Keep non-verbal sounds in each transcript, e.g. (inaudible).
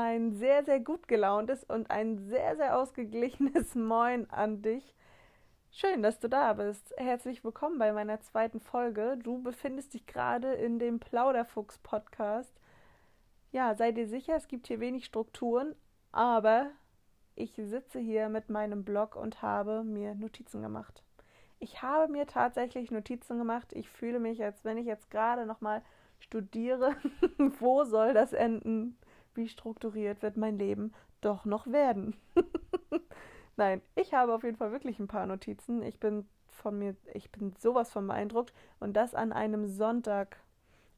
ein sehr, sehr gut gelauntes und ein sehr, sehr ausgeglichenes (laughs) Moin an dich. Schön, dass du da bist. Herzlich willkommen bei meiner zweiten Folge. Du befindest dich gerade in dem Plauderfuchs-Podcast. Ja, sei dir sicher, es gibt hier wenig Strukturen, aber ich sitze hier mit meinem Blog und habe mir Notizen gemacht. Ich habe mir tatsächlich Notizen gemacht. Ich fühle mich, als wenn ich jetzt gerade nochmal studiere. (laughs) Wo soll das enden? Wie strukturiert wird mein Leben doch noch werden. (laughs) Nein, ich habe auf jeden Fall wirklich ein paar Notizen. Ich bin von mir, ich bin sowas von beeindruckt. Und das an einem Sonntag.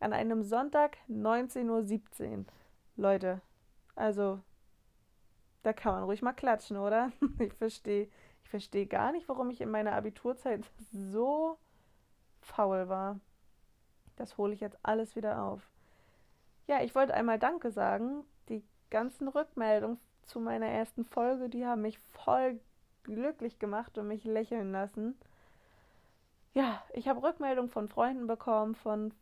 An einem Sonntag 19.17 Uhr. Leute, also, da kann man ruhig mal klatschen, oder? (laughs) Ich verstehe, ich verstehe gar nicht, warum ich in meiner Abiturzeit so faul war. Das hole ich jetzt alles wieder auf. Ja, ich wollte einmal Danke sagen. Ganzen Rückmeldungen zu meiner ersten Folge, die haben mich voll glücklich gemacht und mich lächeln lassen. Ja, ich habe Rückmeldungen von Freunden bekommen, von,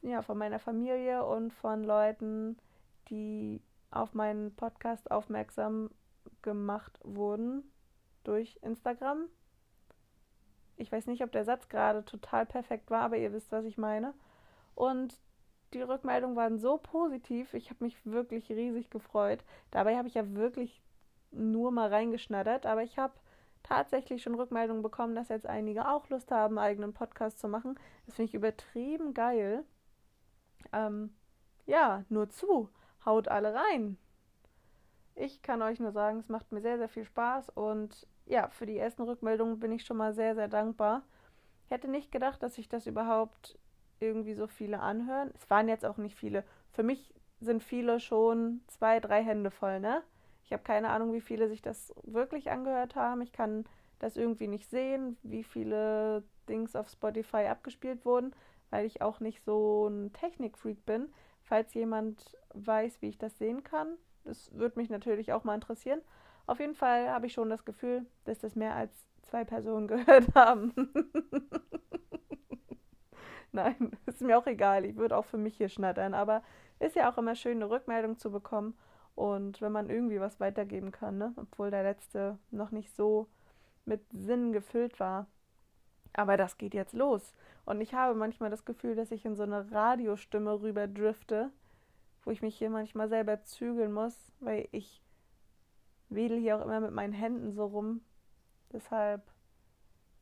ja, von meiner Familie und von Leuten, die auf meinen Podcast aufmerksam gemacht wurden durch Instagram. Ich weiß nicht, ob der Satz gerade total perfekt war, aber ihr wisst, was ich meine. Und die Rückmeldungen waren so positiv. Ich habe mich wirklich riesig gefreut. Dabei habe ich ja wirklich nur mal reingeschnattert, aber ich habe tatsächlich schon Rückmeldungen bekommen, dass jetzt einige auch Lust haben, einen eigenen Podcast zu machen. Das finde ich übertrieben geil. Ähm, ja, nur zu. Haut alle rein. Ich kann euch nur sagen, es macht mir sehr, sehr viel Spaß und ja, für die ersten Rückmeldungen bin ich schon mal sehr, sehr dankbar. Ich hätte nicht gedacht, dass ich das überhaupt irgendwie so viele anhören. Es waren jetzt auch nicht viele. Für mich sind viele schon zwei, drei Hände voll, ne? Ich habe keine Ahnung, wie viele sich das wirklich angehört haben. Ich kann das irgendwie nicht sehen, wie viele Dings auf Spotify abgespielt wurden, weil ich auch nicht so ein Technikfreak bin. Falls jemand weiß, wie ich das sehen kann, das würde mich natürlich auch mal interessieren. Auf jeden Fall habe ich schon das Gefühl, dass das mehr als zwei Personen (laughs) gehört haben. (laughs) (laughs) Nein, ist mir auch egal. Ich würde auch für mich hier schnattern. Aber ist ja auch immer schön, eine Rückmeldung zu bekommen. Und wenn man irgendwie was weitergeben kann, ne? obwohl der letzte noch nicht so mit Sinn gefüllt war. Aber das geht jetzt los. Und ich habe manchmal das Gefühl, dass ich in so eine Radiostimme rüber drifte, wo ich mich hier manchmal selber zügeln muss, weil ich wedel hier auch immer mit meinen Händen so rum. Deshalb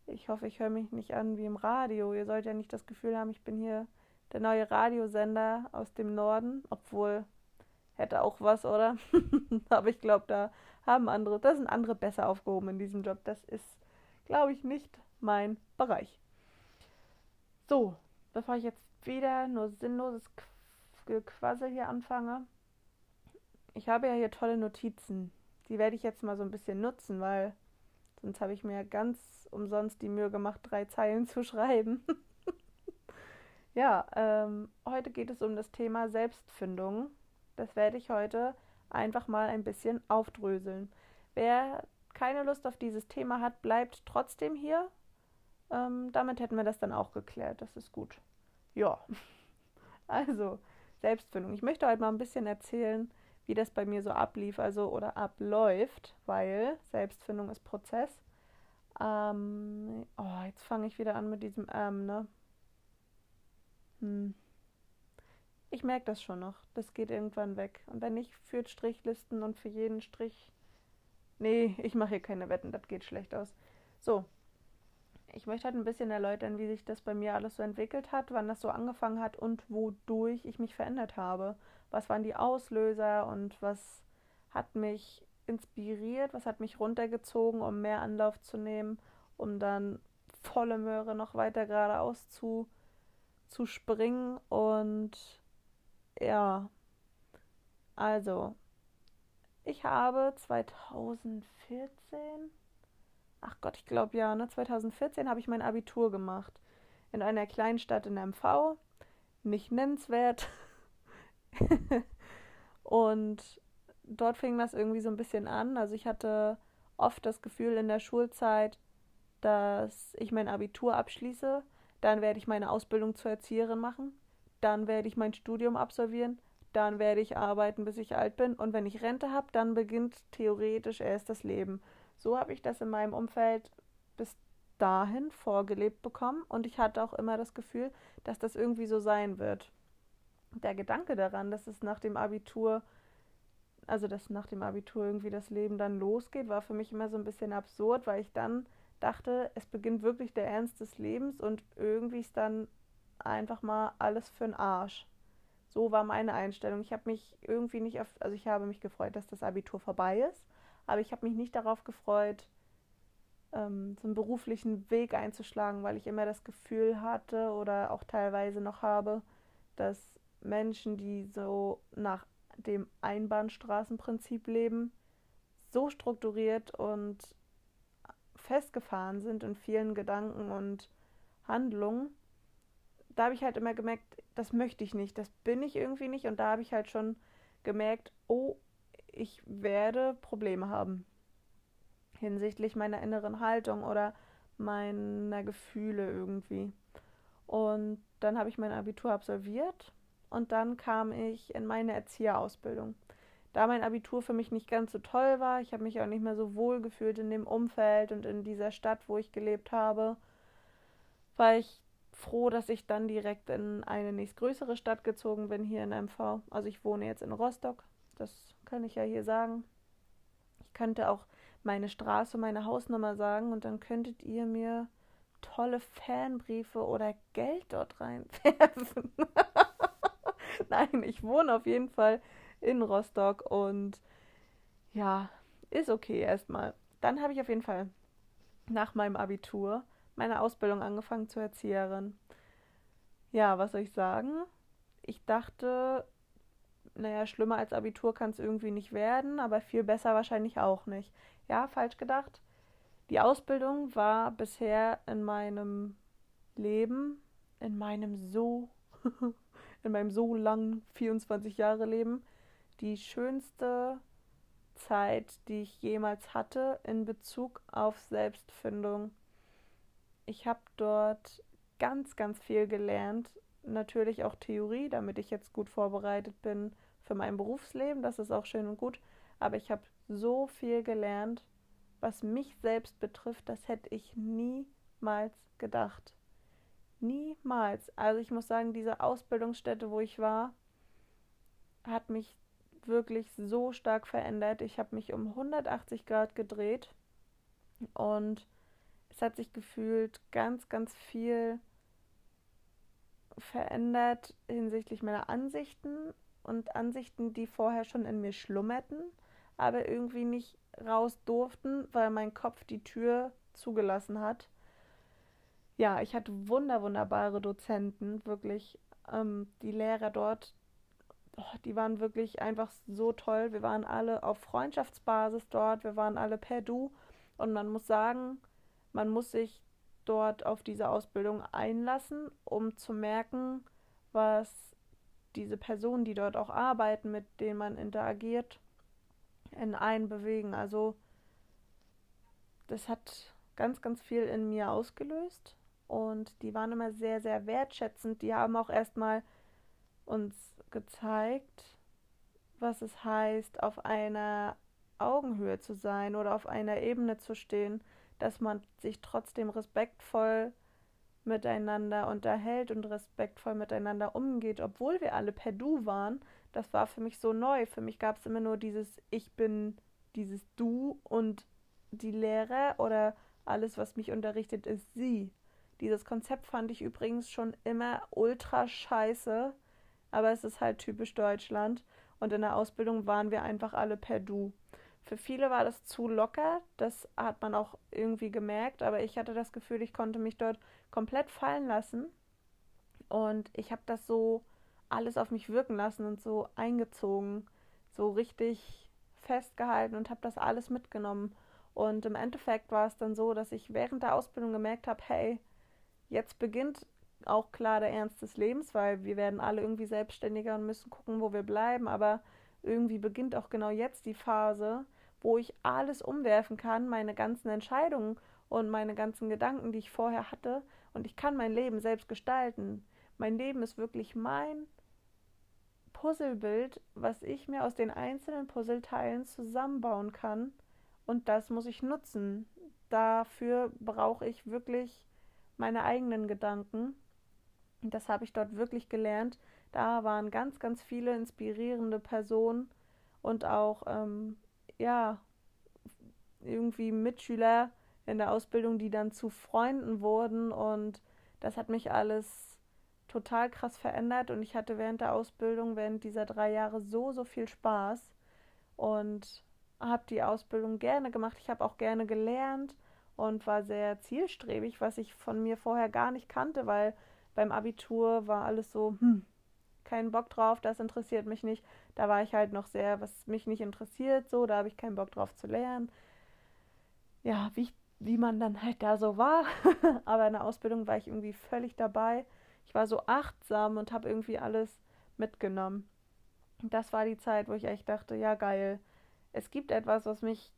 ich hoffe, ich höre mich nicht an wie im Radio. Ihr sollt ja nicht das Gefühl haben, ich bin hier der neue Radiosender aus dem Norden, obwohl hätte auch was, oder? (laughs) Aber ich glaube, da haben andere, da sind andere besser aufgehoben in diesem Job. Das ist, glaube ich, nicht mein Bereich. So, bevor ich jetzt wieder nur sinnloses Gequassel hier anfange, ich habe ja hier tolle Notizen. Die werde ich jetzt mal so ein bisschen nutzen, weil sonst habe ich mir ganz umsonst die Mühe gemacht, drei Zeilen zu schreiben. (laughs) ja, ähm, heute geht es um das Thema Selbstfindung. Das werde ich heute einfach mal ein bisschen aufdröseln. Wer keine Lust auf dieses Thema hat, bleibt trotzdem hier. Ähm, damit hätten wir das dann auch geklärt. Das ist gut. Ja. (laughs) Also, Selbstfindung. Ich möchte heute mal ein bisschen erzählen, wie das bei mir so ablief, also oder abläuft, weil Selbstfindung ist Prozess. Ähm, oh, jetzt fange ich wieder an mit diesem ähm, ne? Hm. Ich merke das schon noch. Das geht irgendwann weg. Und wenn nicht, führt Strichlisten und für jeden Strich. Nee, ich mache hier keine Wetten, das geht schlecht aus. So. Ich möchte halt ein bisschen erläutern, wie sich das bei mir alles so entwickelt hat, wann das so angefangen hat und wodurch ich mich verändert habe. Was waren die Auslöser und was hat mich inspiriert, was hat mich runtergezogen, um mehr Anlauf zu nehmen, um dann volle Möhre noch weiter geradeaus zu, zu springen. Und ja, also, ich habe 2014, ach Gott, ich glaube ja, ne, 2014 habe ich mein Abitur gemacht. In einer kleinen Stadt in MV, nicht nennenswert. (laughs) und dort fing das irgendwie so ein bisschen an. Also ich hatte oft das Gefühl in der Schulzeit, dass ich mein Abitur abschließe, dann werde ich meine Ausbildung zur Erzieherin machen, dann werde ich mein Studium absolvieren, dann werde ich arbeiten, bis ich alt bin. Und wenn ich Rente habe, dann beginnt theoretisch erst das Leben. So habe ich das in meinem Umfeld bis dahin vorgelebt bekommen. Und ich hatte auch immer das Gefühl, dass das irgendwie so sein wird. Der Gedanke daran, dass es nach dem Abitur, also dass nach dem Abitur irgendwie das Leben dann losgeht, war für mich immer so ein bisschen absurd, weil ich dann dachte, es beginnt wirklich der Ernst des Lebens und irgendwie ist dann einfach mal alles für den Arsch. So war meine Einstellung. Ich habe mich irgendwie nicht auf, also ich habe mich gefreut, dass das Abitur vorbei ist, aber ich habe mich nicht darauf gefreut, ähm, so einen beruflichen Weg einzuschlagen, weil ich immer das Gefühl hatte oder auch teilweise noch habe, dass Menschen, die so nach dem Einbahnstraßenprinzip leben, so strukturiert und festgefahren sind in vielen Gedanken und Handlungen, da habe ich halt immer gemerkt, das möchte ich nicht, das bin ich irgendwie nicht. Und da habe ich halt schon gemerkt, oh, ich werde Probleme haben hinsichtlich meiner inneren Haltung oder meiner Gefühle irgendwie. Und dann habe ich mein Abitur absolviert und dann kam ich in meine Erzieherausbildung. Da mein Abitur für mich nicht ganz so toll war, ich habe mich auch nicht mehr so wohl gefühlt in dem Umfeld und in dieser Stadt, wo ich gelebt habe, war ich froh, dass ich dann direkt in eine nächstgrößere Stadt gezogen bin, hier in MV. Also ich wohne jetzt in Rostock, das kann ich ja hier sagen. Ich könnte auch meine Straße, meine Hausnummer sagen und dann könntet ihr mir tolle Fanbriefe oder Geld dort reinwerfen. (laughs) Nein, ich wohne auf jeden Fall in Rostock und ja, ist okay erstmal. Dann habe ich auf jeden Fall nach meinem Abitur meine Ausbildung angefangen zur Erzieherin. Ja, was soll ich sagen? Ich dachte, naja, schlimmer als Abitur kann es irgendwie nicht werden, aber viel besser wahrscheinlich auch nicht. Ja, falsch gedacht. Die Ausbildung war bisher in meinem Leben, in meinem so, (laughs) in meinem so langen 24 Jahre Leben, die schönste Zeit, die ich jemals hatte in Bezug auf Selbstfindung ich habe dort ganz, ganz viel gelernt. Natürlich auch Theorie, damit ich jetzt gut vorbereitet bin für mein Berufsleben. Das ist auch schön und gut. Aber ich habe so viel gelernt, was mich selbst betrifft, das hätte ich niemals gedacht. Niemals. Also ich muss sagen, diese Ausbildungsstätte, wo ich war, hat mich wirklich so stark verändert. Ich habe mich um 180 Grad gedreht und es hat sich gefühlt ganz, ganz viel verändert hinsichtlich meiner Ansichten und Ansichten, die vorher schon in mir schlummerten, aber irgendwie nicht raus durften, weil mein Kopf die Tür zugelassen hat. Ja, ich hatte wunder, wunderbare Dozenten, wirklich. Ähm, die Lehrer dort, oh, die waren wirklich einfach so toll. Wir waren alle auf Freundschaftsbasis dort, wir waren alle per Du. Und man muss sagen, man muss sich dort auf diese Ausbildung einlassen, um zu merken, was diese Personen, die dort auch arbeiten, mit denen man interagiert, in einen bewegen. Also das hat ganz, ganz viel in mir ausgelöst und die waren immer sehr, sehr wertschätzend. Die haben auch erstmal uns gezeigt, was es heißt, auf einer Augenhöhe zu sein oder auf einer Ebene zu stehen dass man sich trotzdem respektvoll miteinander unterhält und respektvoll miteinander umgeht, obwohl wir alle per Du waren. Das war für mich so neu. Für mich gab es immer nur dieses Ich bin dieses Du und die Lehrer oder alles, was mich unterrichtet, ist sie. Dieses Konzept fand ich übrigens schon immer ultra scheiße, aber es ist halt typisch Deutschland und in der Ausbildung waren wir einfach alle per Du. Für viele war das zu locker, das hat man auch irgendwie gemerkt, aber ich hatte das Gefühl, ich konnte mich dort komplett fallen lassen. Und ich habe das so alles auf mich wirken lassen und so eingezogen, so richtig festgehalten und habe das alles mitgenommen. Und im Endeffekt war es dann so, dass ich während der Ausbildung gemerkt habe, hey, jetzt beginnt auch klar der Ernst des Lebens, weil wir werden alle irgendwie selbstständiger und müssen gucken, wo wir bleiben, aber irgendwie beginnt auch genau jetzt die Phase, wo ich alles umwerfen kann, meine ganzen Entscheidungen und meine ganzen Gedanken, die ich vorher hatte, und ich kann mein Leben selbst gestalten. Mein Leben ist wirklich mein Puzzlebild, was ich mir aus den einzelnen Puzzleteilen zusammenbauen kann. Und das muss ich nutzen. Dafür brauche ich wirklich meine eigenen Gedanken. Das habe ich dort wirklich gelernt. Da waren ganz, ganz viele inspirierende Personen und auch, ähm, ja, irgendwie Mitschüler in der Ausbildung, die dann zu Freunden wurden. Und das hat mich alles total krass verändert. Und ich hatte während der Ausbildung, während dieser drei Jahre so, so viel Spaß. Und habe die Ausbildung gerne gemacht. Ich habe auch gerne gelernt und war sehr zielstrebig, was ich von mir vorher gar nicht kannte, weil beim Abitur war alles so, hm, keinen Bock drauf, das interessiert mich nicht. Da war ich halt noch sehr, was mich nicht interessiert, so, da habe ich keinen Bock drauf zu lernen. Ja, wie, wie man dann halt da so war. (laughs) Aber in der Ausbildung war ich irgendwie völlig dabei. Ich war so achtsam und habe irgendwie alles mitgenommen. Das war die Zeit, wo ich echt dachte, ja geil. Es gibt etwas, was mich,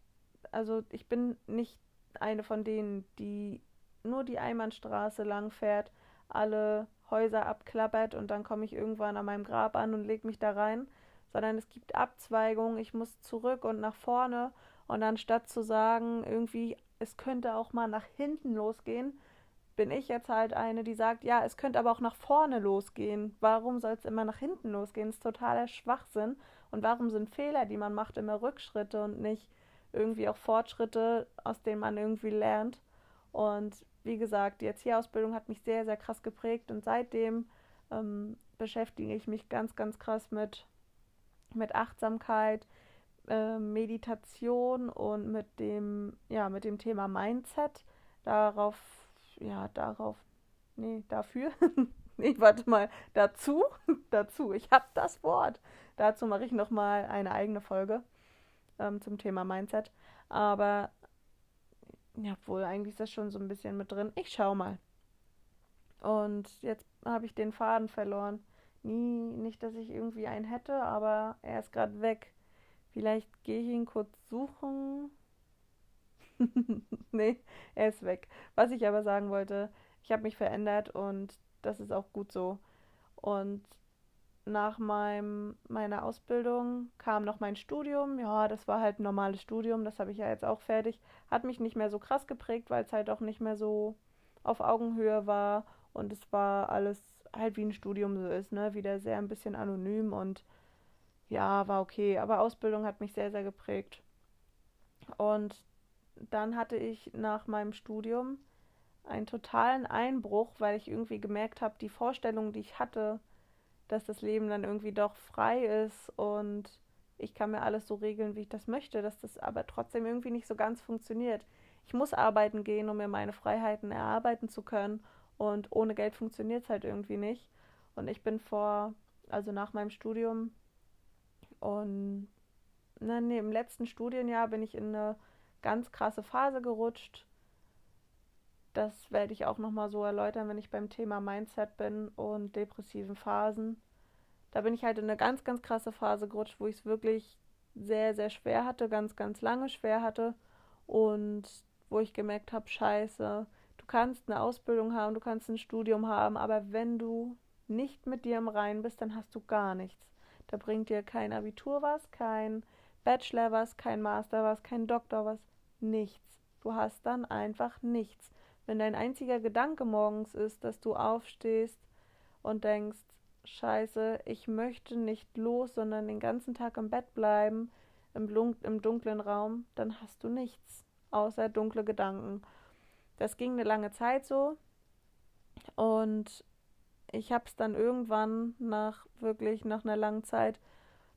also ich bin nicht eine von denen, die nur die Einbahnstraße lang fährt, alle Häuser abklappert und dann komme ich irgendwann an meinem Grab an und lege mich da rein, sondern es gibt Abzweigungen, ich muss zurück und nach vorne und anstatt zu sagen, irgendwie, es könnte auch mal nach hinten losgehen, bin ich jetzt halt eine, die sagt, ja, es könnte aber auch nach vorne losgehen. Warum soll es immer nach hinten losgehen? Das ist totaler Schwachsinn. Und warum sind Fehler, die man macht, immer Rückschritte und nicht irgendwie auch Fortschritte, aus denen man irgendwie lernt? Und wie gesagt, die Erzieherausbildung hat mich sehr, sehr krass geprägt und seitdem ähm, beschäftige ich mich ganz, ganz krass mit, mit Achtsamkeit, äh, Meditation und mit dem, ja, mit dem Thema Mindset. Darauf, ja, darauf, nee, dafür. (laughs) nee, warte mal, dazu, (laughs) dazu, ich habe das Wort. Dazu mache ich nochmal eine eigene Folge ähm, zum Thema Mindset. Aber ja, wohl, eigentlich ist das schon so ein bisschen mit drin. Ich schau mal. Und jetzt habe ich den Faden verloren. Nie, nicht, dass ich irgendwie einen hätte, aber er ist gerade weg. Vielleicht gehe ich ihn kurz suchen. (laughs) nee, er ist weg. Was ich aber sagen wollte, ich habe mich verändert und das ist auch gut so. Und nach meinem, meiner Ausbildung kam noch mein Studium. Ja, das war halt ein normales Studium, das habe ich ja jetzt auch fertig. Hat mich nicht mehr so krass geprägt, weil es halt auch nicht mehr so auf Augenhöhe war und es war alles halt wie ein Studium so ist, ne? Wieder sehr ein bisschen anonym und ja, war okay. Aber Ausbildung hat mich sehr, sehr geprägt. Und dann hatte ich nach meinem Studium einen totalen Einbruch, weil ich irgendwie gemerkt habe, die Vorstellung, die ich hatte, dass das Leben dann irgendwie doch frei ist und ich kann mir alles so regeln, wie ich das möchte, dass das aber trotzdem irgendwie nicht so ganz funktioniert. Ich muss arbeiten gehen, um mir meine Freiheiten erarbeiten zu können und ohne Geld funktioniert es halt irgendwie nicht. Und ich bin vor, also nach meinem Studium und na, nee, im letzten Studienjahr bin ich in eine ganz krasse Phase gerutscht. Das werde ich auch nochmal so erläutern, wenn ich beim Thema Mindset bin und depressiven Phasen. Da bin ich halt in eine ganz, ganz krasse Phase gerutscht, wo ich es wirklich sehr, sehr schwer hatte, ganz, ganz lange schwer hatte und wo ich gemerkt habe, scheiße, du kannst eine Ausbildung haben, du kannst ein Studium haben, aber wenn du nicht mit dir im Reinen bist, dann hast du gar nichts. Da bringt dir kein Abitur was, kein Bachelor was, kein Master was, kein Doktor was, nichts. Du hast dann einfach nichts. Wenn dein einziger Gedanke morgens ist, dass du aufstehst und denkst, scheiße, ich möchte nicht los, sondern den ganzen Tag im Bett bleiben, im, im dunklen Raum, dann hast du nichts außer dunkle Gedanken. Das ging eine lange Zeit so und ich habe es dann irgendwann nach wirklich nach einer langen Zeit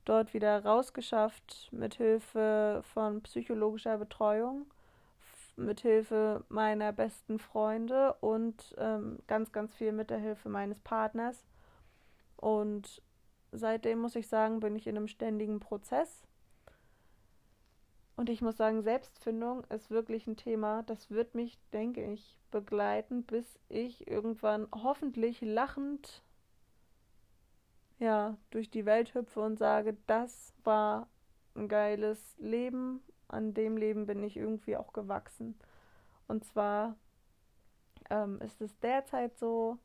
dort wieder rausgeschafft mit Hilfe von psychologischer Betreuung, mit Hilfe meiner besten Freunde und ähm, ganz ganz viel mit der Hilfe meines Partners. Und seitdem muss ich sagen, bin ich in einem ständigen Prozess. Und ich muss sagen, Selbstfindung ist wirklich ein Thema, das wird mich, denke ich, begleiten, bis ich irgendwann hoffentlich lachend ja, durch die Welt hüpfe und sage, das war ein geiles Leben, an dem Leben bin ich irgendwie auch gewachsen. Und zwar ähm, ist es derzeit so,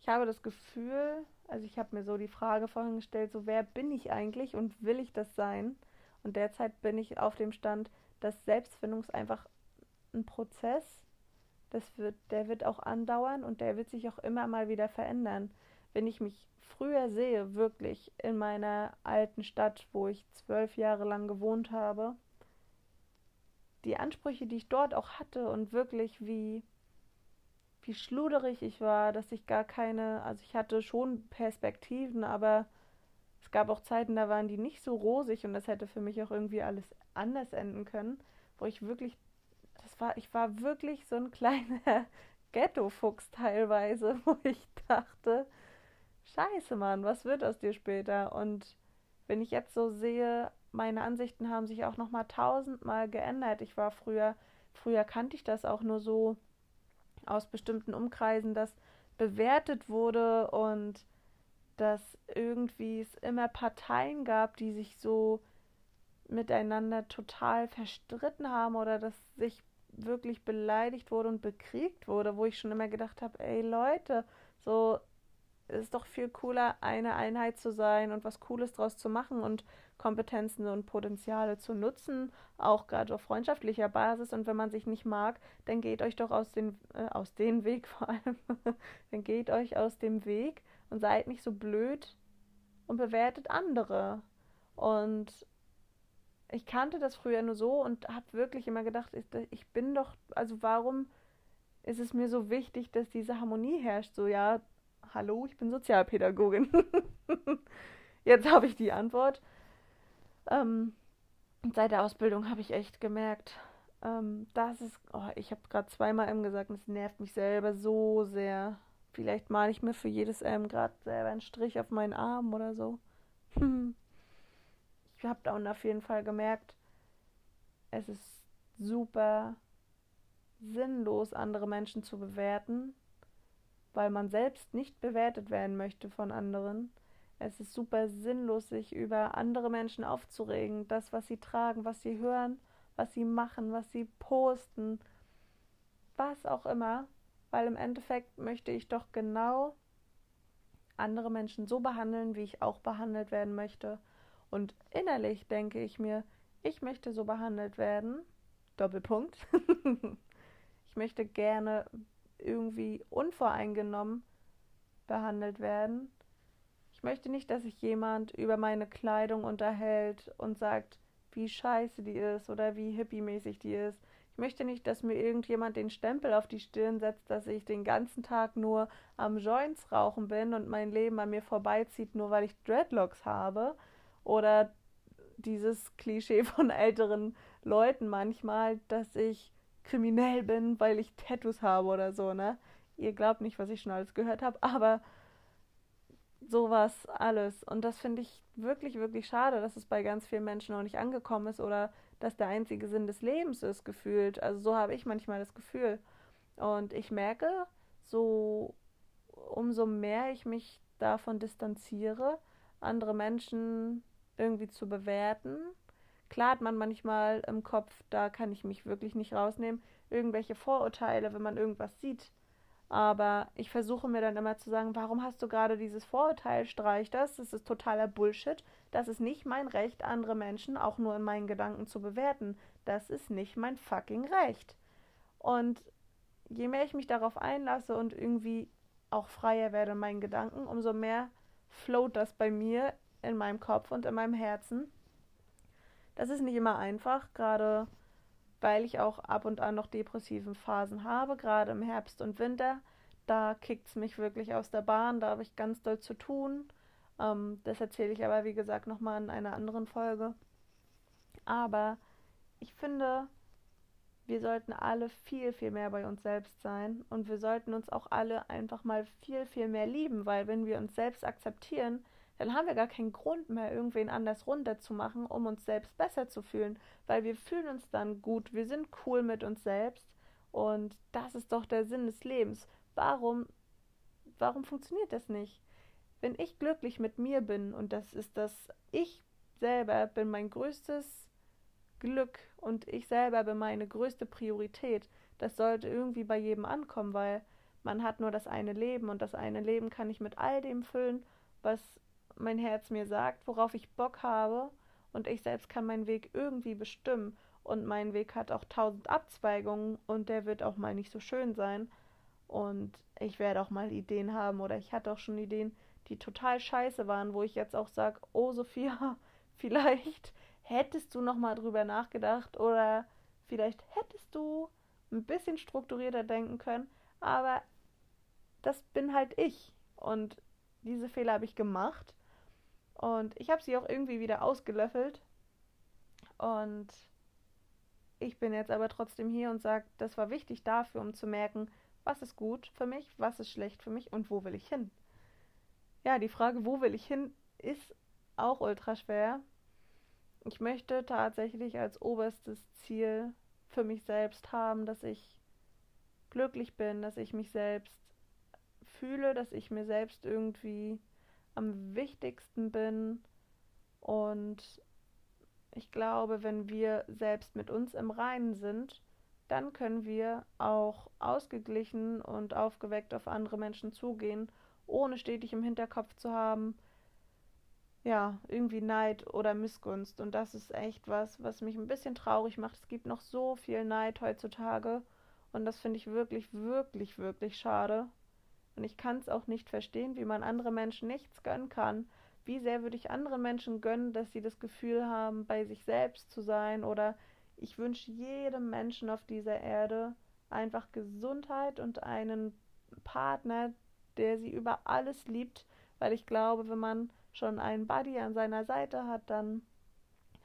ich habe das Gefühl, also ich habe mir so die Frage vorhin gestellt, so wer bin ich eigentlich und will ich das sein? Und derzeit bin ich auf dem Stand, dass Selbstfindung ist einfach ein Prozess, das wird, der wird auch andauern und der wird sich auch immer mal wieder verändern. Wenn ich mich früher sehe, wirklich in meiner alten Stadt, wo ich zwölf Jahre lang gewohnt habe, die Ansprüche, die ich dort auch hatte und wirklich wie, wie schluderig ich war, dass ich gar keine, also ich hatte schon Perspektiven, aber es gab auch Zeiten, da waren die nicht so rosig und das hätte für mich auch irgendwie alles anders enden können, wo ich wirklich, das war, ich war wirklich so ein kleiner (laughs) Ghetto-Fuchs teilweise, (laughs) wo ich dachte, Scheiße, Mann, was wird aus dir später? Und wenn ich jetzt so sehe, meine Ansichten haben sich auch noch mal tausendmal geändert. Ich war früher, früher kannte ich das auch nur so aus bestimmten Umkreisen, dass bewertet wurde und dass irgendwie es immer Parteien gab, die sich so miteinander total verstritten haben oder dass sich wirklich beleidigt wurde und bekriegt wurde, wo ich schon immer gedacht habe, ey Leute, so es ist doch viel cooler, eine Einheit zu sein und was Cooles draus zu machen und Kompetenzen und Potenziale zu nutzen, auch gerade auf freundschaftlicher Basis. Und wenn man sich nicht mag, dann geht euch doch aus, den, äh, aus dem Weg vor allem, (laughs) dann geht euch aus dem Weg und seid nicht so blöd und bewertet andere. Und ich kannte das früher nur so und habe wirklich immer gedacht, ich, ich bin doch, also warum ist es mir so wichtig, dass diese Harmonie herrscht? So, ja, hallo, ich bin Sozialpädagogin. (laughs) Jetzt habe ich die Antwort. Ähm, seit der Ausbildung habe ich echt gemerkt, ähm, das ist, oh, ich habe gerade zweimal M gesagt und es nervt mich selber so sehr. Vielleicht male ich mir für jedes M gerade selber einen Strich auf meinen Arm oder so. (laughs) ich habe dann auf jeden Fall gemerkt, es ist super sinnlos, andere Menschen zu bewerten weil man selbst nicht bewertet werden möchte von anderen. Es ist super sinnlos, sich über andere Menschen aufzuregen, das, was sie tragen, was sie hören, was sie machen, was sie posten, was auch immer, weil im Endeffekt möchte ich doch genau andere Menschen so behandeln, wie ich auch behandelt werden möchte. Und innerlich denke ich mir, ich möchte so behandelt werden. Doppelpunkt. (laughs) ich möchte gerne irgendwie unvoreingenommen behandelt werden. Ich möchte nicht, dass sich jemand über meine Kleidung unterhält und sagt, wie scheiße die ist oder wie hippiemäßig die ist. Ich möchte nicht, dass mir irgendjemand den Stempel auf die Stirn setzt, dass ich den ganzen Tag nur am Joints rauchen bin und mein Leben an mir vorbeizieht, nur weil ich Dreadlocks habe. Oder dieses Klischee von (laughs) älteren Leuten manchmal, dass ich kriminell bin, weil ich Tattoos habe oder so, ne? Ihr glaubt nicht, was ich schon alles gehört habe, aber sowas alles. Und das finde ich wirklich, wirklich schade, dass es bei ganz vielen Menschen noch nicht angekommen ist oder dass der einzige Sinn des Lebens ist, gefühlt. Also so habe ich manchmal das Gefühl. Und ich merke, so umso mehr ich mich davon distanziere, andere Menschen irgendwie zu bewerten Klar hat man manchmal im Kopf, da kann ich mich wirklich nicht rausnehmen, irgendwelche Vorurteile, wenn man irgendwas sieht. Aber ich versuche mir dann immer zu sagen, warum hast du gerade dieses Vorurteil? Streich das, das ist totaler Bullshit. Das ist nicht mein Recht, andere Menschen auch nur in meinen Gedanken zu bewerten. Das ist nicht mein fucking Recht. Und je mehr ich mich darauf einlasse und irgendwie auch freier werde in meinen Gedanken, umso mehr float das bei mir in meinem Kopf und in meinem Herzen. Das ist nicht immer einfach, gerade weil ich auch ab und an noch depressive Phasen habe, gerade im Herbst und Winter. Da kickt es mich wirklich aus der Bahn, da habe ich ganz doll zu tun. Ähm, das erzähle ich aber, wie gesagt, nochmal in einer anderen Folge. Aber ich finde, wir sollten alle viel, viel mehr bei uns selbst sein und wir sollten uns auch alle einfach mal viel, viel mehr lieben, weil wenn wir uns selbst akzeptieren, dann haben wir gar keinen Grund mehr, irgendwen anders runterzumachen, um uns selbst besser zu fühlen, weil wir fühlen uns dann gut, wir sind cool mit uns selbst und das ist doch der Sinn des Lebens. Warum, warum funktioniert das nicht? Wenn ich glücklich mit mir bin und das ist das, ich selber bin mein größtes Glück und ich selber bin meine größte Priorität, das sollte irgendwie bei jedem ankommen, weil man hat nur das eine Leben und das eine Leben kann ich mit all dem füllen, was mein Herz mir sagt, worauf ich Bock habe und ich selbst kann meinen Weg irgendwie bestimmen und mein Weg hat auch tausend Abzweigungen und der wird auch mal nicht so schön sein und ich werde auch mal Ideen haben oder ich hatte auch schon Ideen, die total scheiße waren, wo ich jetzt auch sage, oh Sophia, (laughs) vielleicht hättest du noch mal drüber nachgedacht oder vielleicht hättest du ein bisschen strukturierter denken können, aber das bin halt ich und diese Fehler habe ich gemacht und ich habe sie auch irgendwie wieder ausgelöffelt und ich bin jetzt aber trotzdem hier und sage, das war wichtig dafür, um zu merken, was ist gut für mich, was ist schlecht für mich und wo will ich hin. Ja, die Frage, wo will ich hin, ist auch ultra schwer. Ich möchte tatsächlich als oberstes Ziel für mich selbst haben, dass ich glücklich bin, dass ich mich selbst fühle, dass ich mir selbst irgendwie am wichtigsten bin und ich glaube, wenn wir selbst mit uns im Reinen sind, dann können wir auch ausgeglichen und aufgeweckt auf andere Menschen zugehen, ohne stetig im Hinterkopf zu haben, ja, irgendwie Neid oder Missgunst. Und das ist echt was, was mich ein bisschen traurig macht. Es gibt noch so viel Neid heutzutage. Und das finde ich wirklich, wirklich, wirklich schade. Und ich kann es auch nicht verstehen, wie man andere Menschen nichts gönnen kann. Wie sehr würde ich anderen Menschen gönnen, dass sie das Gefühl haben, bei sich selbst zu sein? Oder ich wünsche jedem Menschen auf dieser Erde einfach Gesundheit und einen Partner, der sie über alles liebt, weil ich glaube, wenn man schon einen Buddy an seiner Seite hat, dann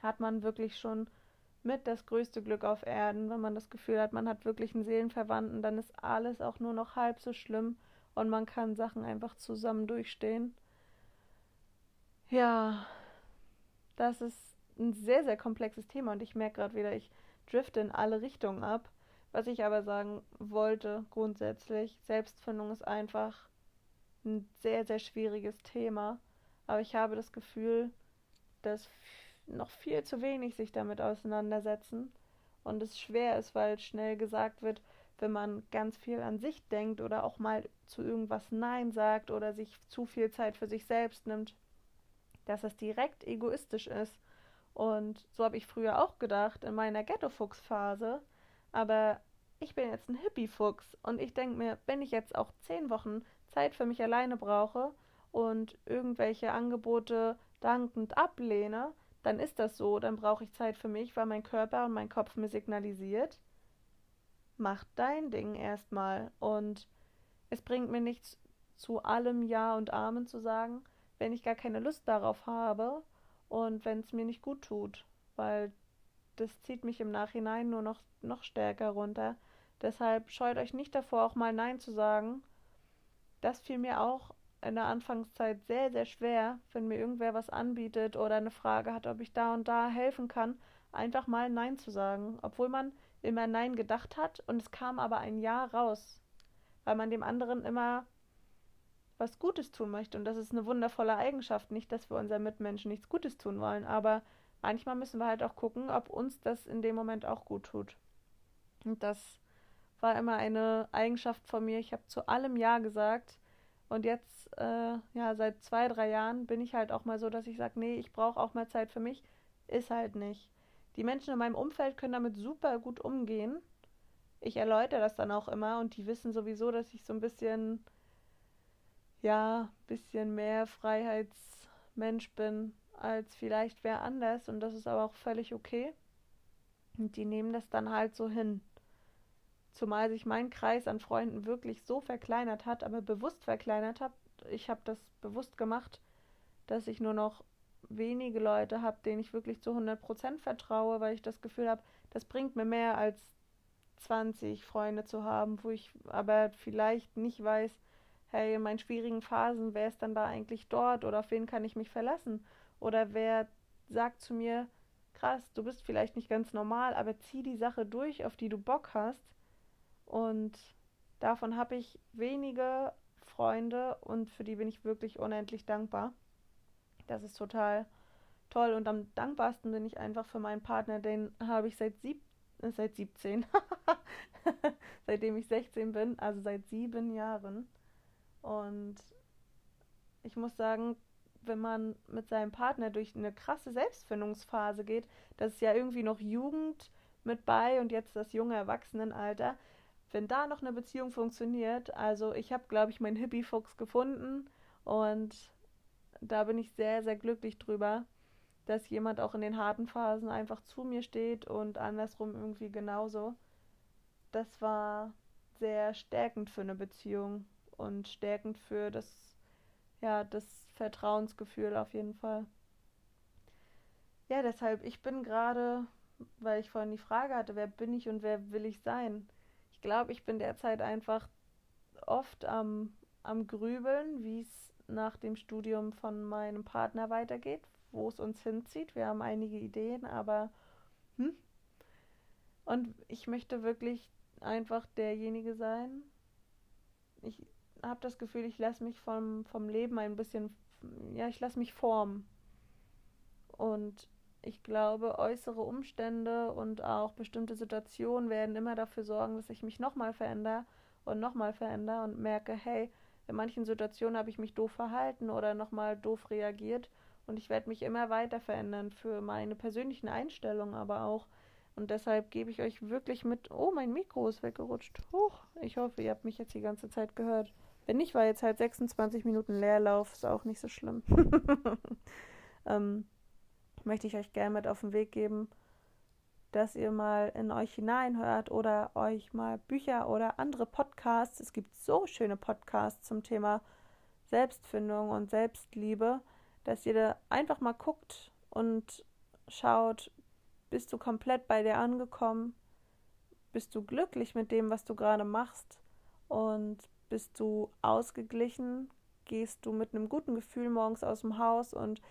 hat man wirklich schon mit das größte Glück auf Erden. Wenn man das Gefühl hat, man hat wirklich einen Seelenverwandten, dann ist alles auch nur noch halb so schlimm und man kann Sachen einfach zusammen durchstehen. Ja, das ist ein sehr, sehr komplexes Thema und ich merke gerade wieder, ich drifte in alle Richtungen ab. Was ich aber sagen wollte, grundsätzlich, Selbstfindung ist einfach ein sehr, sehr schwieriges Thema. Aber ich habe das Gefühl, dass noch viel zu wenig sich damit auseinandersetzen und es schwer ist, weil schnell gesagt wird, wenn man ganz viel an sich denkt oder auch mal zu irgendwas Nein sagt oder sich zu viel Zeit für sich selbst nimmt, dass es direkt egoistisch ist. Und so habe ich früher auch gedacht in meiner Ghetto-Fuchs-Phase. Aber ich bin jetzt ein Hippie-Fuchs und ich denke mir, wenn ich jetzt auch zehn Wochen Zeit für mich alleine brauche und irgendwelche Angebote dankend ablehne, dann ist das so, dann brauche ich Zeit für mich, weil mein Körper und mein Kopf mir signalisiert, mach dein Ding erstmal und es bringt mir nichts zu allem Ja und Amen zu sagen, wenn ich gar keine Lust darauf habe und wenn es mir nicht gut tut, weil das zieht mich im Nachhinein nur noch, noch stärker runter. Deshalb scheut euch nicht davor, auch mal Nein zu sagen. Das fiel mir auch in der Anfangszeit sehr, sehr schwer, wenn mir irgendwer was anbietet oder eine Frage hat, ob ich da und da helfen kann, einfach mal Nein zu sagen, obwohl man immer Nein gedacht hat und es kam aber ein Ja raus, weil man dem anderen immer was Gutes tun möchte. Und das ist eine wundervolle Eigenschaft. Nicht, dass wir unseren Mitmenschen nichts Gutes tun wollen, aber manchmal müssen wir halt auch gucken, ob uns das in dem Moment auch gut tut. Und das war immer eine Eigenschaft von mir. Ich habe zu allem Ja gesagt. Und jetzt, äh, ja, seit zwei, drei Jahren bin ich halt auch mal so, dass ich sage, nee, ich brauche auch mal Zeit für mich. Ist halt nicht. Die Menschen in meinem Umfeld können damit super gut umgehen. Ich erläutere das dann auch immer und die wissen sowieso, dass ich so ein bisschen ja, bisschen mehr Freiheitsmensch bin als vielleicht wer anders und das ist aber auch völlig okay. Und die nehmen das dann halt so hin. Zumal sich mein Kreis an Freunden wirklich so verkleinert hat, aber bewusst verkleinert hat. Ich habe das bewusst gemacht, dass ich nur noch wenige Leute habe, denen ich wirklich zu 100% vertraue, weil ich das Gefühl habe, das bringt mir mehr als 20 Freunde zu haben, wo ich aber vielleicht nicht weiß, hey, in meinen schwierigen Phasen, wer ist dann da eigentlich dort oder auf wen kann ich mich verlassen? Oder wer sagt zu mir, krass, du bist vielleicht nicht ganz normal, aber zieh die Sache durch, auf die du Bock hast. Und davon habe ich wenige Freunde und für die bin ich wirklich unendlich dankbar. Das ist total toll und am dankbarsten bin ich einfach für meinen Partner, den habe ich seit sieb äh, seit 17, (laughs) seitdem ich 16 bin, also seit sieben Jahren. Und ich muss sagen, wenn man mit seinem Partner durch eine krasse Selbstfindungsphase geht, das ist ja irgendwie noch Jugend mit bei und jetzt das junge Erwachsenenalter, wenn da noch eine Beziehung funktioniert, also ich habe, glaube ich, meinen Hippie-Fuchs gefunden und da bin ich sehr, sehr glücklich drüber, dass jemand auch in den harten Phasen einfach zu mir steht und andersrum irgendwie genauso. Das war sehr stärkend für eine Beziehung und stärkend für das, ja, das Vertrauensgefühl auf jeden Fall. Ja, deshalb, ich bin gerade, weil ich vorhin die Frage hatte, wer bin ich und wer will ich sein? Ich glaube, ich bin derzeit einfach oft am, am Grübeln, wie es nach dem Studium von meinem Partner weitergeht, wo es uns hinzieht. Wir haben einige Ideen, aber hm? Und ich möchte wirklich einfach derjenige sein. Ich habe das Gefühl, ich lasse mich vom, vom Leben ein bisschen, ja, ich lasse mich formen. Und ich glaube, äußere Umstände und auch bestimmte Situationen werden immer dafür sorgen, dass ich mich nochmal verändere und nochmal verändere und merke, hey, in manchen Situationen habe ich mich doof verhalten oder nochmal doof reagiert und ich werde mich immer weiter verändern für meine persönlichen Einstellungen aber auch. Und deshalb gebe ich euch wirklich mit. Oh, mein Mikro ist weggerutscht. Huch, ich hoffe, ihr habt mich jetzt die ganze Zeit gehört. Wenn nicht, war jetzt halt 26 Minuten Leerlauf, ist auch nicht so schlimm. (laughs) ähm, möchte ich euch gerne mit auf den Weg geben, dass ihr mal in euch hineinhört oder euch mal Bücher oder andere Podcasts. Es gibt so schöne Podcasts zum Thema Selbstfindung und Selbstliebe, dass ihr da einfach mal guckt und schaut, bist du komplett bei dir angekommen? Bist du glücklich mit dem, was du gerade machst? Und bist du ausgeglichen? Gehst du mit einem guten Gefühl morgens aus dem Haus und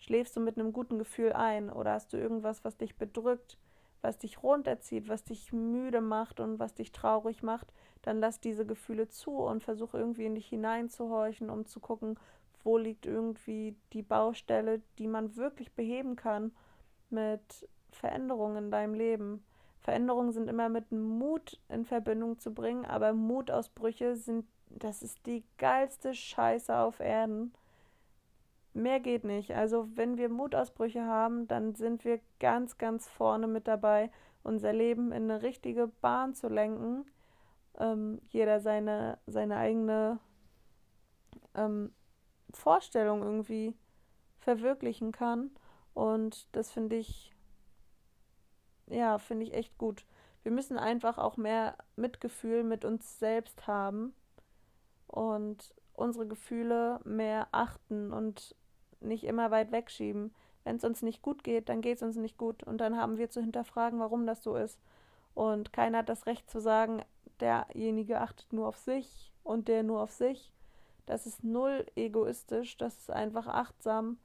schläfst du mit einem guten Gefühl ein? Oder hast du irgendwas, was dich bedrückt? Was dich runterzieht, was dich müde macht und was dich traurig macht, dann lass diese Gefühle zu und versuch irgendwie in dich hineinzuhorchen, um zu gucken, wo liegt irgendwie die Baustelle, die man wirklich beheben kann mit Veränderungen in deinem Leben. Veränderungen sind immer mit Mut in Verbindung zu bringen, aber Mutausbrüche sind, das ist die geilste Scheiße auf Erden. Mehr geht nicht. Also wenn wir Mutausbrüche haben, dann sind wir ganz, ganz vorne mit dabei, unser Leben in eine richtige Bahn zu lenken. Ähm, jeder seine, seine eigene ähm, Vorstellung irgendwie verwirklichen kann. Und das finde ich, ja, finde ich echt gut. Wir müssen einfach auch mehr Mitgefühl mit uns selbst haben und unsere Gefühle mehr achten und nicht immer weit wegschieben. Wenn es uns nicht gut geht, dann geht es uns nicht gut und dann haben wir zu hinterfragen, warum das so ist. Und keiner hat das Recht zu sagen, derjenige achtet nur auf sich und der nur auf sich. Das ist null egoistisch, das ist einfach achtsam.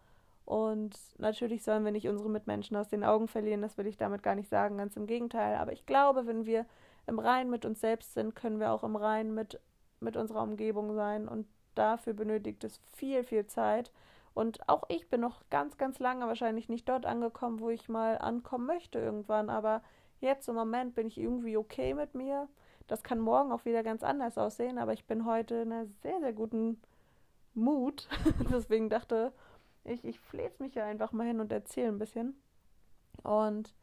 Und natürlich sollen wir nicht unsere Mitmenschen aus den Augen verlieren, das will ich damit gar nicht sagen, ganz im Gegenteil. Aber ich glaube, wenn wir im Reinen mit uns selbst sind, können wir auch im Reinen mit, mit unserer Umgebung sein. Und dafür benötigt es viel, viel Zeit. Und auch ich bin noch ganz, ganz lange wahrscheinlich nicht dort angekommen, wo ich mal ankommen möchte irgendwann. Aber jetzt im Moment bin ich irgendwie okay mit mir. Das kann morgen auch wieder ganz anders aussehen, aber ich bin heute in einer sehr, sehr guten Mut. (laughs) Deswegen dachte ich, ich flehe mich ja einfach mal hin und erzähle ein bisschen. Und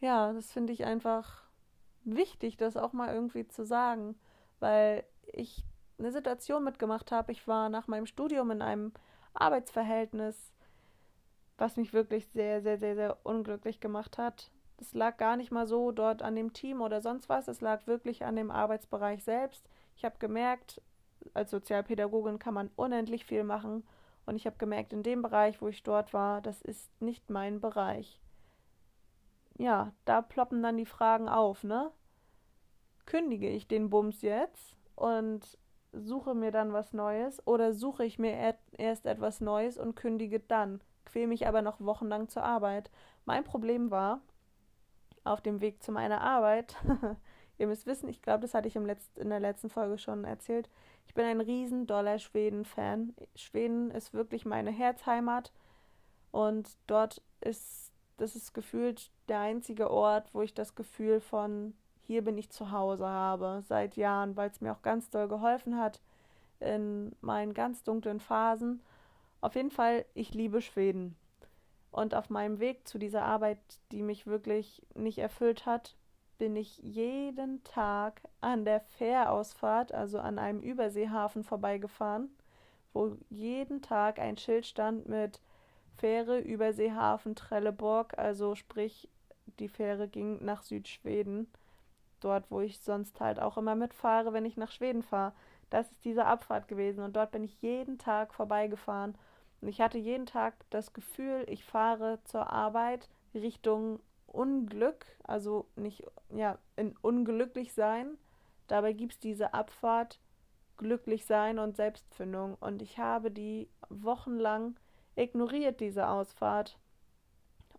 ja, das finde ich einfach wichtig, das auch mal irgendwie zu sagen, weil ich eine Situation mitgemacht habe. Ich war nach meinem Studium in einem Arbeitsverhältnis, was mich wirklich sehr, sehr, sehr, sehr unglücklich gemacht hat. Es lag gar nicht mal so dort an dem Team oder sonst was, es lag wirklich an dem Arbeitsbereich selbst. Ich habe gemerkt, als Sozialpädagogin kann man unendlich viel machen und ich habe gemerkt, in dem Bereich, wo ich dort war, das ist nicht mein Bereich. Ja, da ploppen dann die Fragen auf, ne? Kündige ich den Bums jetzt und suche mir dann was Neues oder suche ich mir erst etwas Neues und kündige dann, quäle mich aber noch wochenlang zur Arbeit. Mein Problem war, auf dem Weg zu meiner Arbeit, (laughs) ihr müsst wissen, ich glaube, das hatte ich im Letz-, in der letzten Folge schon erzählt, ich bin ein riesen doller Schweden-Fan. Schweden ist wirklich meine Herzheimat und dort ist, das ist gefühlt der einzige Ort, wo ich das Gefühl von hier bin ich zu Hause habe seit Jahren, weil es mir auch ganz doll geholfen hat in meinen ganz dunklen Phasen. Auf jeden Fall, ich liebe Schweden. Und auf meinem Weg zu dieser Arbeit, die mich wirklich nicht erfüllt hat, bin ich jeden Tag an der Fährausfahrt, also an einem Überseehafen vorbeigefahren, wo jeden Tag ein Schild stand mit Fähre Überseehafen Trelleborg, also sprich, die Fähre ging nach Südschweden, dort wo ich sonst halt auch immer mitfahre, wenn ich nach Schweden fahre. Das ist diese Abfahrt gewesen und dort bin ich jeden Tag vorbeigefahren und ich hatte jeden Tag das Gefühl, ich fahre zur Arbeit Richtung Unglück, also nicht, ja, in unglücklich sein. Dabei gibt es diese Abfahrt glücklich sein und Selbstfindung. Und ich habe die wochenlang ignoriert, diese Ausfahrt,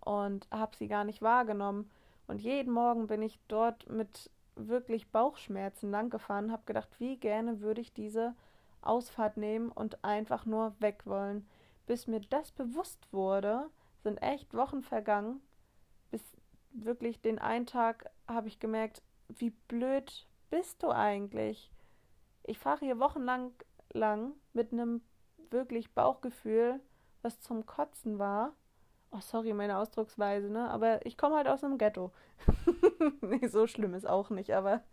und habe sie gar nicht wahrgenommen. Und jeden Morgen bin ich dort mit wirklich Bauchschmerzen langgefahren, habe gedacht, wie gerne würde ich diese Ausfahrt nehmen und einfach nur weg wollen bis mir das bewusst wurde, sind echt Wochen vergangen. Bis wirklich den einen Tag habe ich gemerkt, wie blöd bist du eigentlich? Ich fahre hier wochenlang lang mit einem wirklich Bauchgefühl, was zum Kotzen war. Oh, sorry, meine Ausdrucksweise, ne? Aber ich komme halt aus einem Ghetto. (laughs) nee, so schlimm ist auch nicht, aber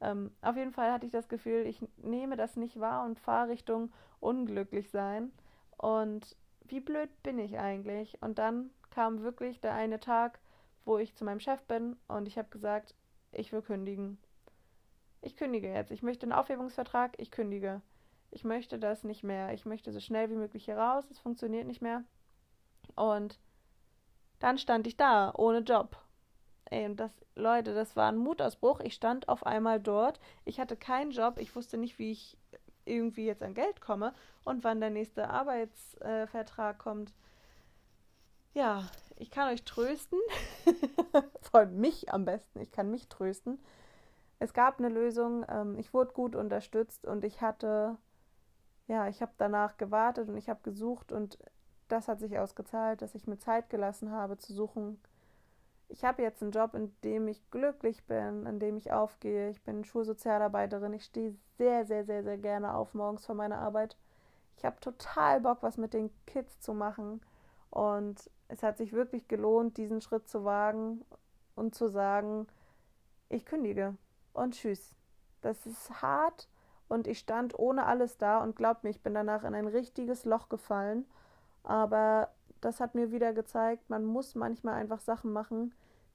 ähm, auf jeden Fall hatte ich das Gefühl, ich nehme das nicht wahr und fahre Richtung unglücklich sein. Und wie blöd bin ich eigentlich? Und dann kam wirklich der eine Tag, wo ich zu meinem Chef bin und ich habe gesagt, ich will kündigen. Ich kündige jetzt. Ich möchte einen Aufhebungsvertrag, ich kündige. Ich möchte das nicht mehr. Ich möchte so schnell wie möglich hier raus. Es funktioniert nicht mehr. Und dann stand ich da, ohne Job. Ey, und das, Leute, das war ein Mutausbruch. Ich stand auf einmal dort. Ich hatte keinen Job. Ich wusste nicht, wie ich irgendwie jetzt an Geld komme und wann der nächste Arbeitsvertrag äh, kommt. Ja, ich kann euch trösten. (laughs) Vor allem mich am besten. Ich kann mich trösten. Es gab eine Lösung. Ähm, ich wurde gut unterstützt und ich hatte, ja, ich habe danach gewartet und ich habe gesucht und das hat sich ausgezahlt, dass ich mir Zeit gelassen habe zu suchen, ich habe jetzt einen Job, in dem ich glücklich bin, in dem ich aufgehe. Ich bin Schulsozialarbeiterin. Ich stehe sehr, sehr, sehr, sehr gerne auf morgens vor meiner Arbeit. Ich habe total Bock, was mit den Kids zu machen. Und es hat sich wirklich gelohnt, diesen Schritt zu wagen und zu sagen, ich kündige und tschüss. Das ist hart und ich stand ohne alles da und glaubt mir, ich bin danach in ein richtiges Loch gefallen. Aber das hat mir wieder gezeigt, man muss manchmal einfach Sachen machen,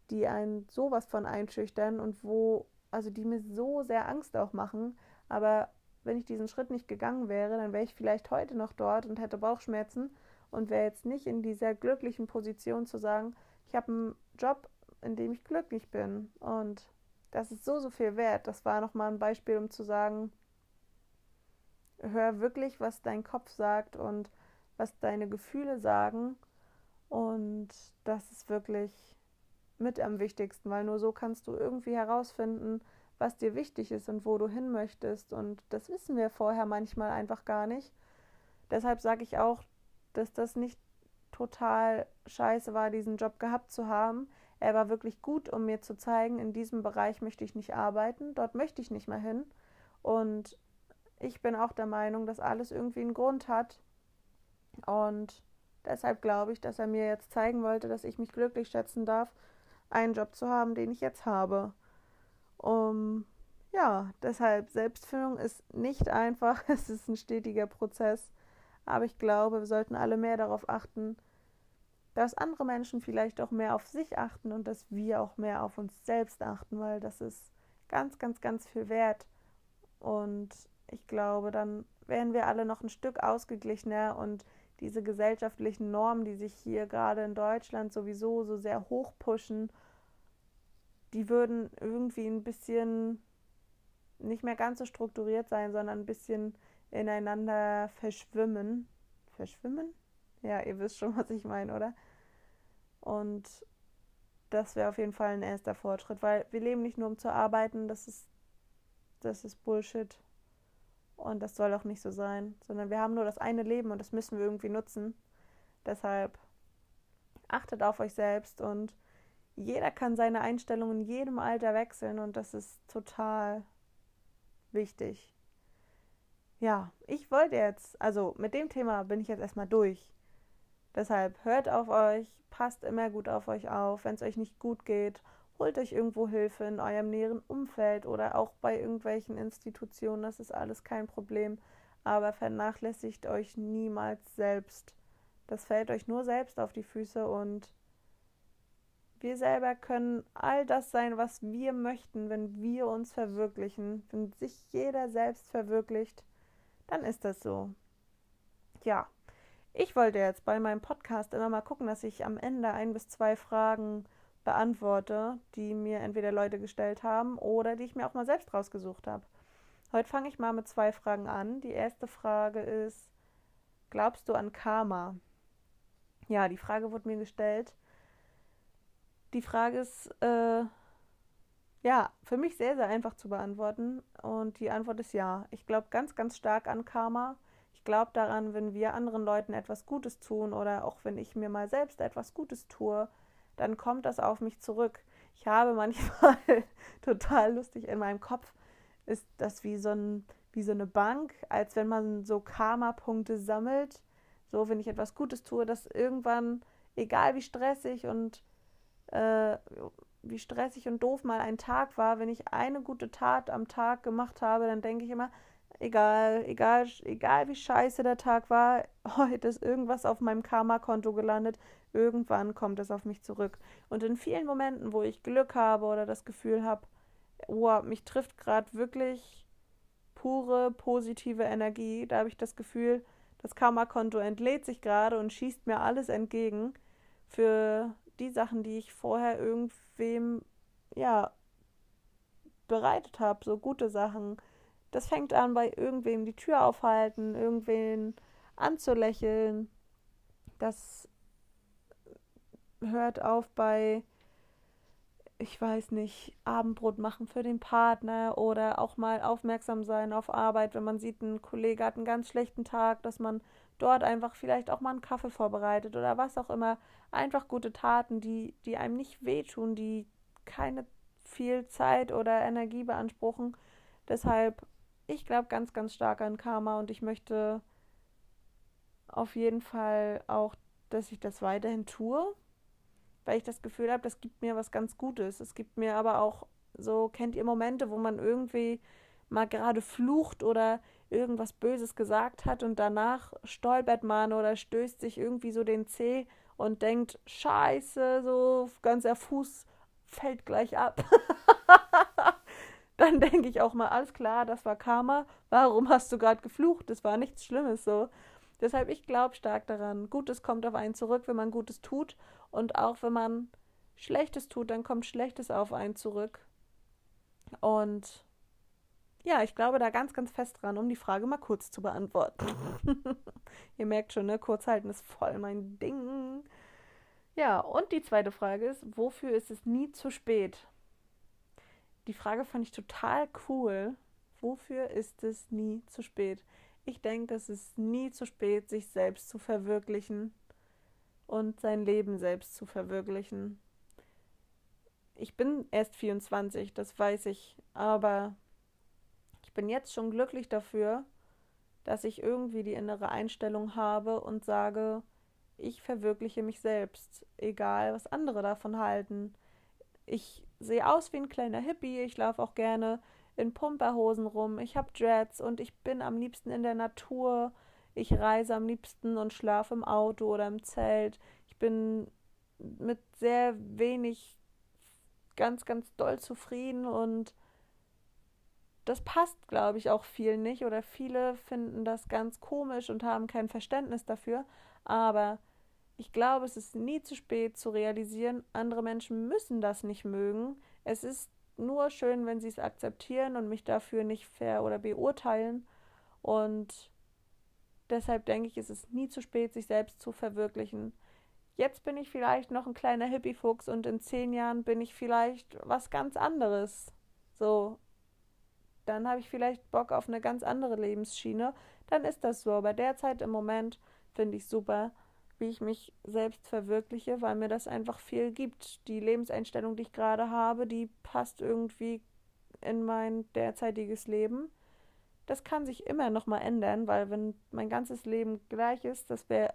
die einen sowas von einschüchtern und wo, also die mir so sehr Angst auch machen. Aber wenn ich diesen Schritt nicht gegangen wäre, dann wäre ich vielleicht heute noch dort und hätte Bauchschmerzen und wäre jetzt nicht in dieser glücklichen Position zu sagen, ich habe einen Job, in dem ich glücklich bin. Und das ist so, so viel wert. Das war nochmal ein Beispiel, um zu sagen, hör wirklich, was dein Kopf sagt und was deine Gefühle sagen. Und das ist wirklich mit am wichtigsten, weil nur so kannst du irgendwie herausfinden, was dir wichtig ist und wo du hin möchtest. Und das wissen wir vorher manchmal einfach gar nicht. Deshalb sage ich auch, dass das nicht total scheiße war, diesen Job gehabt zu haben. Er war wirklich gut, um mir zu zeigen, in diesem Bereich möchte ich nicht arbeiten, dort möchte ich nicht mehr hin. Und ich bin auch der Meinung, dass alles irgendwie einen Grund hat. Und deshalb glaube ich, dass er mir jetzt zeigen wollte, dass ich mich glücklich schätzen darf, einen Job zu haben, den ich jetzt habe. Um, ja, deshalb Selbstfindung ist nicht einfach, (laughs) es ist ein stetiger Prozess, aber ich glaube, wir sollten alle mehr darauf achten, dass andere Menschen vielleicht auch mehr auf sich achten und dass wir auch mehr auf uns selbst achten, weil das ist ganz, ganz, ganz viel wert. Und ich glaube, dann wären wir alle noch ein Stück ausgeglichener und diese gesellschaftlichen Normen, die sich hier gerade in Deutschland sowieso so sehr hoch pushen, die würden irgendwie ein bisschen nicht mehr ganz so strukturiert sein, sondern ein bisschen ineinander verschwimmen. Verschwimmen? Ja, ihr wisst schon, (laughs) was ich meine, oder? Und das wäre auf jeden Fall ein erster Fortschritt, weil wir leben nicht nur um zu arbeiten, das ist, das ist Bullshit. Und das soll auch nicht so sein, sondern wir haben nur das eine Leben und das müssen wir irgendwie nutzen. Deshalb achtet auf euch selbst und jeder kann seine Einstellung in jedem Alter wechseln und das ist total wichtig. ja, ich wollte jetzt, also mit dem Thema bin ich jetzt erstmal durch. Deshalb hört auf euch, passt immer gut auf euch auf. Wenn es euch nicht gut geht, holt euch irgendwo Hilfe in eurem näheren Umfeld oder auch bei irgendwelchen Institutionen. Das ist alles kein Problem. Aber vernachlässigt euch niemals selbst. Das fällt euch nur selbst auf die Füße und wir selber können all das sein, was wir möchten, wenn wir uns verwirklichen. Wenn sich jeder selbst verwirklicht, dann ist das so. Ja, ich wollte jetzt bei meinem Podcast immer mal gucken, dass ich am Ende ein bis zwei Fragen beantworte, die mir entweder Leute gestellt haben oder die ich mir auch mal selbst rausgesucht habe. Heute fange ich mal mit zwei Fragen an. Die erste Frage ist, glaubst du an Karma? Ja, die Frage wurde mir gestellt. Die Frage ist, äh, ja, für mich sehr, sehr einfach zu beantworten. Und die Antwort ist ja. Ich glaube ganz, ganz stark an Karma. Ich glaube daran, wenn wir anderen Leuten etwas Gutes tun oder auch wenn ich mir mal selbst etwas Gutes tue, dann kommt das auf mich zurück. Ich habe manchmal (laughs) total lustig in meinem Kopf, ist das wie so, ein, wie so eine Bank, als wenn man so Karma-Punkte sammelt so, wenn ich etwas Gutes tue, dass irgendwann, egal wie stressig und äh, wie stressig und doof mal ein Tag war, wenn ich eine gute Tat am Tag gemacht habe, dann denke ich immer, egal, egal, egal wie scheiße der Tag war, (laughs) heute ist irgendwas auf meinem Karma-Konto gelandet, irgendwann kommt es auf mich zurück. Und in vielen Momenten, wo ich Glück habe oder das Gefühl habe, wow, mich trifft gerade wirklich pure positive Energie, da habe ich das Gefühl, das Karma-Konto entlädt sich gerade und schießt mir alles entgegen für die Sachen, die ich vorher irgendwem, ja, bereitet habe, so gute Sachen. Das fängt an bei irgendwem die Tür aufhalten, irgendwen anzulächeln. Das hört auf bei ich weiß nicht, Abendbrot machen für den Partner oder auch mal aufmerksam sein auf Arbeit, wenn man sieht, ein Kollege hat einen ganz schlechten Tag, dass man dort einfach vielleicht auch mal einen Kaffee vorbereitet oder was auch immer. Einfach gute Taten, die, die einem nicht wehtun, die keine viel Zeit oder Energie beanspruchen. Deshalb, ich glaube ganz, ganz stark an Karma und ich möchte auf jeden Fall auch, dass ich das weiterhin tue weil ich das Gefühl habe, das gibt mir was ganz Gutes. Es gibt mir aber auch so, kennt ihr Momente, wo man irgendwie mal gerade flucht oder irgendwas Böses gesagt hat und danach stolpert man oder stößt sich irgendwie so den Zeh und denkt, scheiße, so ganzer Fuß fällt gleich ab. (laughs) Dann denke ich auch mal, alles klar, das war Karma. Warum hast du gerade geflucht? Das war nichts Schlimmes so. Deshalb, ich glaube stark daran. Gutes kommt auf einen zurück, wenn man Gutes tut. Und auch wenn man Schlechtes tut, dann kommt Schlechtes auf einen zurück. Und ja, ich glaube da ganz, ganz fest dran, um die Frage mal kurz zu beantworten. (laughs) Ihr merkt schon, ne? Kurzhalten ist voll mein Ding. Ja, und die zweite Frage ist, wofür ist es nie zu spät? Die Frage fand ich total cool. Wofür ist es nie zu spät? Ich denke, es ist nie zu spät, sich selbst zu verwirklichen und sein Leben selbst zu verwirklichen. Ich bin erst 24, das weiß ich, aber ich bin jetzt schon glücklich dafür, dass ich irgendwie die innere Einstellung habe und sage, ich verwirkliche mich selbst, egal was andere davon halten. Ich sehe aus wie ein kleiner Hippie, ich laufe auch gerne in Pumperhosen rum, ich habe Dreads und ich bin am liebsten in der Natur. Ich reise am liebsten und schlafe im Auto oder im Zelt. Ich bin mit sehr wenig ganz, ganz doll zufrieden und das passt, glaube ich, auch vielen nicht oder viele finden das ganz komisch und haben kein Verständnis dafür. Aber ich glaube, es ist nie zu spät zu realisieren, andere Menschen müssen das nicht mögen. Es ist nur schön, wenn sie es akzeptieren und mich dafür nicht ver- oder beurteilen. Und deshalb denke ich, ist es nie zu spät, sich selbst zu verwirklichen. Jetzt bin ich vielleicht noch ein kleiner Hippie-Fuchs und in zehn Jahren bin ich vielleicht was ganz anderes. So, dann habe ich vielleicht Bock auf eine ganz andere Lebensschiene. Dann ist das so. Aber derzeit im Moment finde ich super, wie ich mich selbst verwirkliche, weil mir das einfach viel gibt. Die Lebenseinstellung, die ich gerade habe, die passt irgendwie in mein derzeitiges Leben. das kann sich immer noch mal ändern, weil wenn mein ganzes Leben gleich ist, das wäre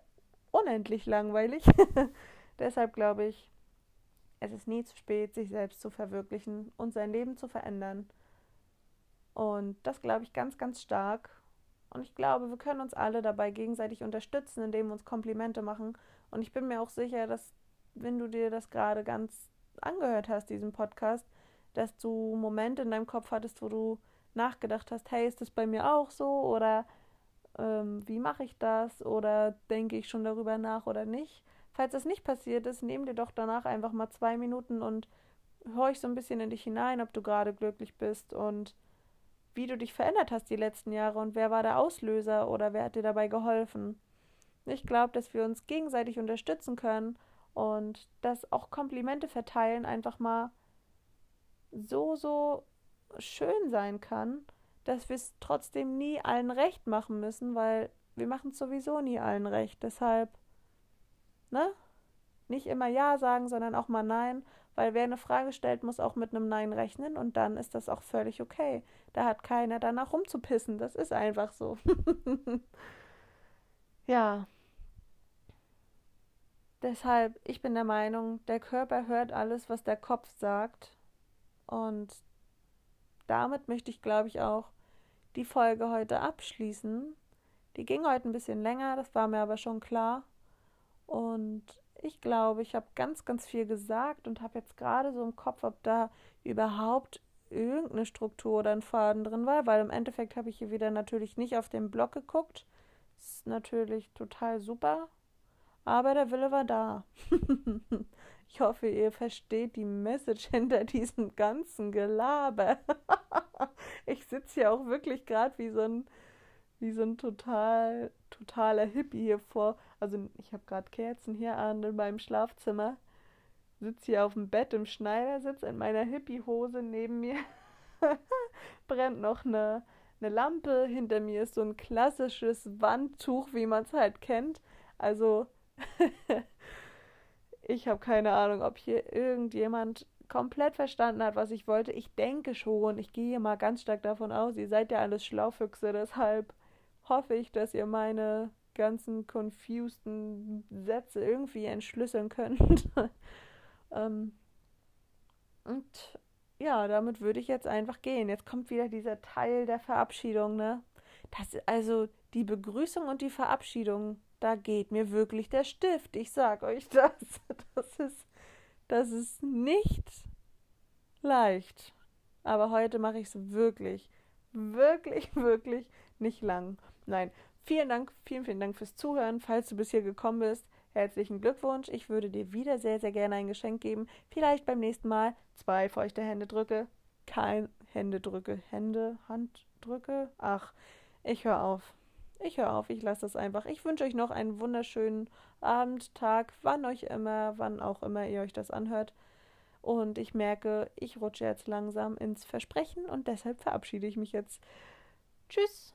unendlich langweilig. (laughs) Deshalb glaube ich, es ist nie zu spät, sich selbst zu verwirklichen und sein Leben zu verändern. Und das glaube ich ganz, ganz stark. Und ich glaube, wir können uns alle dabei gegenseitig unterstützen, indem wir uns Komplimente machen. Und ich bin mir auch sicher, dass, wenn du dir das gerade ganz angehört hast, diesen Podcast, dass du Momente in deinem Kopf hattest, wo du nachgedacht hast, hey, ist das bei mir auch so? Oder ähm, wie mache ich das? Oder denke ich schon darüber nach oder nicht? Falls das nicht passiert ist, nimm dir doch danach einfach mal zwei Minuten und horch so ein bisschen in dich hinein, ob du gerade glücklich bist und wie du dich verändert hast die letzten Jahre und wer war der Auslöser oder wer hat dir dabei geholfen. Ich glaube, dass wir uns gegenseitig unterstützen können und dass auch Komplimente verteilen einfach mal so, so schön sein kann, dass wir es trotzdem nie allen recht machen müssen, weil wir machen es sowieso nie allen recht. Deshalb, ne? Nicht immer Ja sagen, sondern auch mal Nein, weil wer eine Frage stellt, muss auch mit einem Nein rechnen und dann ist das auch völlig okay. Da hat keiner danach rumzupissen. Das ist einfach so. (laughs) ja. Deshalb, ich bin der Meinung, der Körper hört alles, was der Kopf sagt. Und damit möchte ich, glaube ich, auch die Folge heute abschließen. Die ging heute ein bisschen länger, das war mir aber schon klar. Und ich glaube, ich habe ganz, ganz viel gesagt und habe jetzt gerade so im Kopf, ob da überhaupt irgendeine Struktur oder ein Faden drin war, weil im Endeffekt habe ich hier wieder natürlich nicht auf den Blog geguckt. Ist natürlich total super, aber der Wille war da. (laughs) ich hoffe, ihr versteht die Message hinter diesem ganzen Gelaber. (laughs) ich sitze hier auch wirklich gerade wie so ein wie so ein total totaler Hippie hier vor. Also ich habe gerade Kerzen hier an in meinem Schlafzimmer. Sitze hier auf dem Bett im Schneidersitz in meiner Hippie-Hose. Neben mir (laughs) brennt noch eine, eine Lampe. Hinter mir ist so ein klassisches Wandtuch, wie man es halt kennt. Also (laughs) ich habe keine Ahnung, ob hier irgendjemand komplett verstanden hat, was ich wollte. Ich denke schon. Ich gehe mal ganz stark davon aus, ihr seid ja alles Schlaufüchse, deshalb hoffe ich, dass ihr meine ganzen confuseden Sätze irgendwie entschlüsseln könnt. (laughs) ähm, und ja, damit würde ich jetzt einfach gehen. Jetzt kommt wieder dieser Teil der Verabschiedung, ne? Das, also die Begrüßung und die Verabschiedung, da geht mir wirklich der Stift. Ich sag euch (laughs) das. Das ist, das ist nicht leicht. Aber heute mache ich es wirklich, wirklich, wirklich nicht lang. Nein, vielen Dank, vielen, vielen Dank fürs Zuhören. Falls du bis hier gekommen bist, herzlichen Glückwunsch. Ich würde dir wieder sehr, sehr gerne ein Geschenk geben. Vielleicht beim nächsten Mal zwei feuchte Händedrücke. Kein Händedrücke. Hände, Handdrücke. Ach, ich höre auf. Ich höre auf, ich lasse das einfach. Ich wünsche euch noch einen wunderschönen Abend, Tag, wann euch immer, wann auch immer ihr euch das anhört. Und ich merke, ich rutsche jetzt langsam ins Versprechen und deshalb verabschiede ich mich jetzt. Tschüss